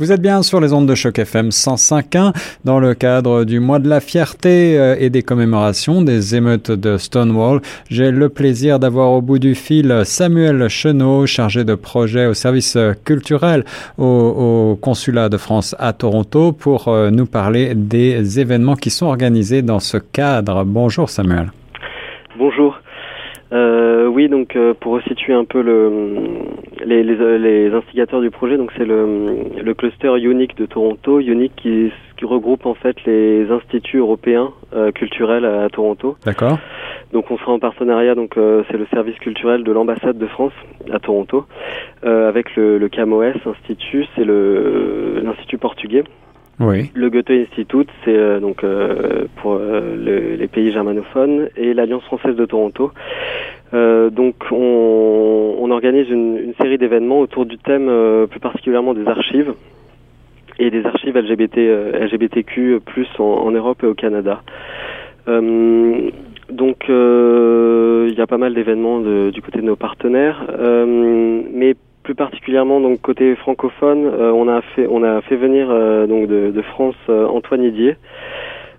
Vous êtes bien sur les ondes de choc FM 105.1 dans le cadre du mois de la fierté euh, et des commémorations des émeutes de Stonewall. J'ai le plaisir d'avoir au bout du fil Samuel Chenot, chargé de projet au service culturel au, consulat de France à Toronto pour euh, nous parler des événements qui sont organisés dans ce cadre. Bonjour Samuel. Bonjour. Euh, oui, donc euh, pour resituer un peu le, les, les, les instigateurs du projet, donc c'est le, le cluster Unique de Toronto, Unique qui, qui regroupe en fait les instituts européens euh, culturels à, Toronto. D'accord. Donc on sera en partenariat, donc euh, c'est le service culturel de l'ambassade de France à Toronto, avec le, le CAMOS Institut, c'est le l'institut portugais. Oui. Le Goethe Institute, c'est euh, donc euh, pour euh, les pays germanophones et l'Alliance française de Toronto. donc on, on organise une, une série d'événements autour du thème plus particulièrement des archives et des archives LGBT, LGBTQ plus en, en, Europe et au Canada. donc il y a pas mal d'événements du côté de nos partenaires, mais plus particulièrement donc côté francophone, euh, on a fait on a fait venir euh, donc de, de France euh, Antoine Didier.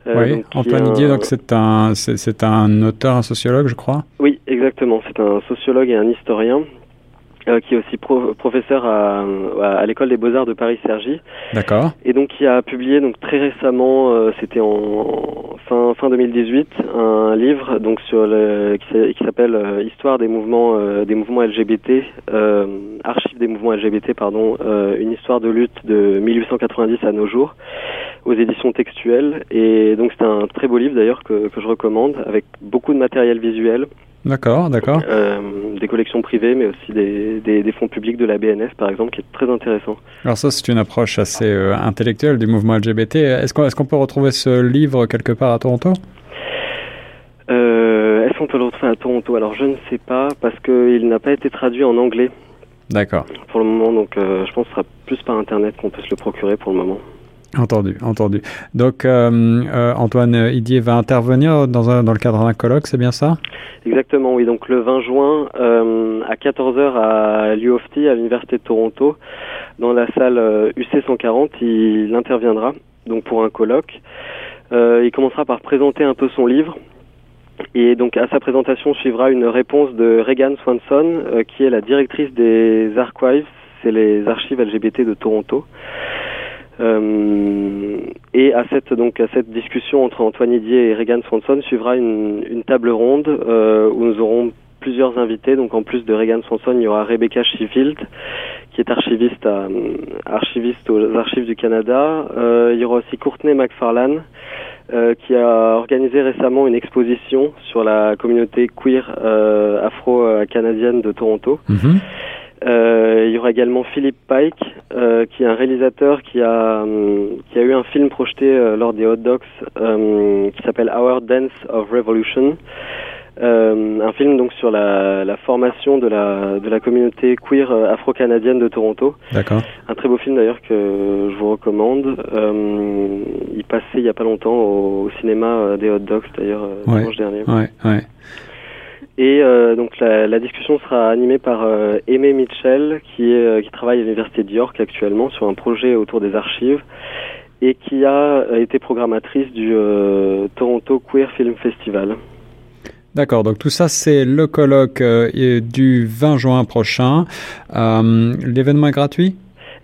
oui, Antoine Didier, donc c'est un c'est un auteur, un sociologue, je crois. Oui, exactement. C'est un sociologue et un historien euh, qui est aussi professeur à, à l'école des beaux-arts de Paris-Cergy. D'accord. Et donc qui a publié donc très récemment, euh, c'était en fin fin 2018, un livre donc sur le, qui s'appelle euh, Histoire des mouvements des mouvements LGBT, archives des mouvements LGBT pardon, une histoire de lutte de 1890 à nos jours aux éditions textuelles. Et donc c'est un très beau livre d'ailleurs que, que je recommande avec beaucoup de matériel visuel. D'accord, d'accord. Euh, des collections privées, mais aussi des, des, des, fonds publics de la BNF, par exemple, qui est très intéressant. Alors ça, c'est une approche assez euh, intellectuelle du mouvement LGBT. Est-ce qu'on est qu'on peut retrouver ce livre quelque part à Toronto? Euh, Est-ce qu'on peut le retrouver à Toronto? Alors je ne sais pas, parce qu'il n'a pas été traduit en anglais. D'accord. Pour le moment, donc euh, je pense que ce sera plus par Internet qu'on peut se le procurer pour le moment. Entendu, entendu. Donc, euh, euh, Antoine Idier va intervenir dans, un, dans le cadre d'un colloque, c'est bien ça? Exactement, oui. Donc, le 20 juin, euh, à 14h à l'UOFT, à l'Université de Toronto, dans la salle UC 140, il interviendra donc pour un colloque. il commencera par présenter un peu son livre. Et donc, à sa présentation suivra une réponse de Regan Swanson, qui est la directrice des Archives, c'est les archives LGBT de Toronto. Euh, et à cette donc à cette discussion entre Antoine Didier et Regan Swanson suivra une, une table ronde euh, où nous aurons plusieurs invités. Donc en plus de Regan Swanson, il y aura Rebecca Sheffield qui est archiviste à, archiviste aux Archives du Canada. Euh, il y aura aussi Courtney McFarlane. Euh, qui a organisé récemment une exposition sur la communauté queer euh, afro-canadienne de Toronto. Euh, il y aura également Philippe Pike, euh, qui est un réalisateur qui a, euh, qui a eu un film projeté euh, lors des Hot Docs euh, qui s'appelle Our Dance of Revolution. un film donc sur la, la, formation de la, de la communauté queer afro-canadienne de Toronto. D'accord. Un très beau film d'ailleurs que je vous recommande. il passait il y a pas longtemps au, au cinéma des Hot Docs d'ailleurs ouais. dimanche dernier. Ouais, ouais. Et euh, donc la, la, discussion sera animée par euh, Aimé Mitchell, qui, est, euh, qui travaille à l'Université de York actuellement sur un projet autour des archives et qui a été programmatrice du euh, Toronto Queer Film Festival. D'accord, donc tout ça c'est le colloque euh, du 20 juin prochain. L'événement est gratuit?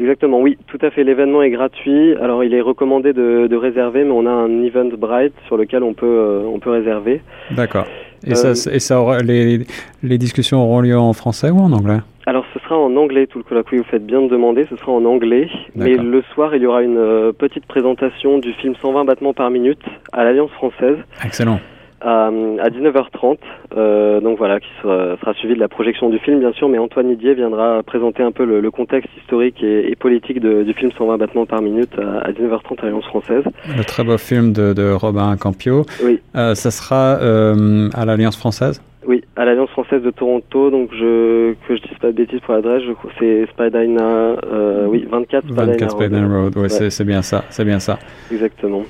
Exactement, oui, tout à fait. L'événement est gratuit. Alors, il est recommandé de, de, réserver, mais on a un Eventbrite sur lequel on peut, on peut réserver. D'accord. Et, euh, ça, et ça aura, les, les discussions auront lieu en français ou en anglais? Alors ce sera en anglais tout le colloque, oui vous faites bien de demander, ce sera en anglais, mais le soir il y aura une euh, petite présentation du film 120 battements par minute à l'Alliance française. Excellent à, à 19h30. Euh, donc voilà, qui sera, sera, suivi de la projection du film, bien sûr, mais Antoine Didier viendra présenter un peu le, le contexte historique et, et politique de, du film 120 battements par minute à, à 19h30 à l'Alliance française. Le très beau film de, de Robin Campio. Oui. Euh, ça sera euh, à l'Alliance française? Oui, à l'Alliance française de Toronto, donc je que je dise pas de bêtises pour l'adresse, c'est Spadina, euh, oui, 24 Spadina 24 Spadina Road, ouais. c'est bien ça, c'est bien ça. Exactement.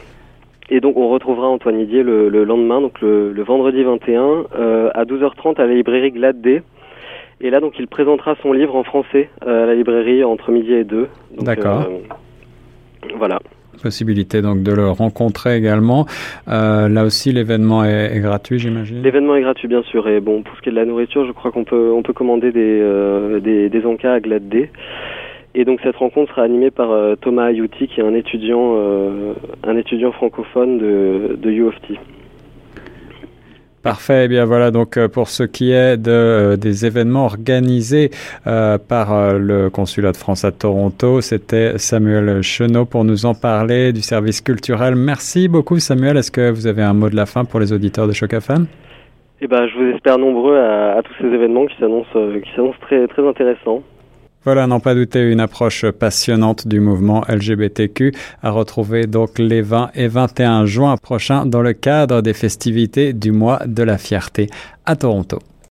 Et donc on retrouvera Antoine Didier le, le lendemain, donc le, le vendredi 21, euh, à 12h30 à la librairie Glade Et là donc il présentera son livre en français euh, à la librairie entre midi et deux. D'accord. Euh, Voilà possibilité donc de le rencontrer également. Là aussi, l'événement est, gratuit, j'imagine? L'événement est gratuit, bien sûr. Et bon, pour ce qui est de la nourriture, je crois qu'on peut on peut commander des des, des encas à Glade D. Et donc cette rencontre sera animée par euh, Thomas Ayuti, qui est un étudiant un étudiant francophone de de U of T. Parfait. Eh bien voilà donc euh, pour ce qui est de, euh, des événements organisés euh, par le consulat de France à Toronto, c'était Samuel Chenot pour nous en parler du service culturel. Merci beaucoup Samuel. Est-ce que vous avez un mot de la fin pour les auditeurs de Choc FM Eh ben je vous espère nombreux à, à tous ces événements qui s'annoncent qui s'annoncent très très intéressants. Voilà, n'en pas douter, une approche passionnante du mouvement LGBTQ à retrouver donc les 20 et 21 juin prochains dans le cadre des festivités du mois de la fierté à Toronto.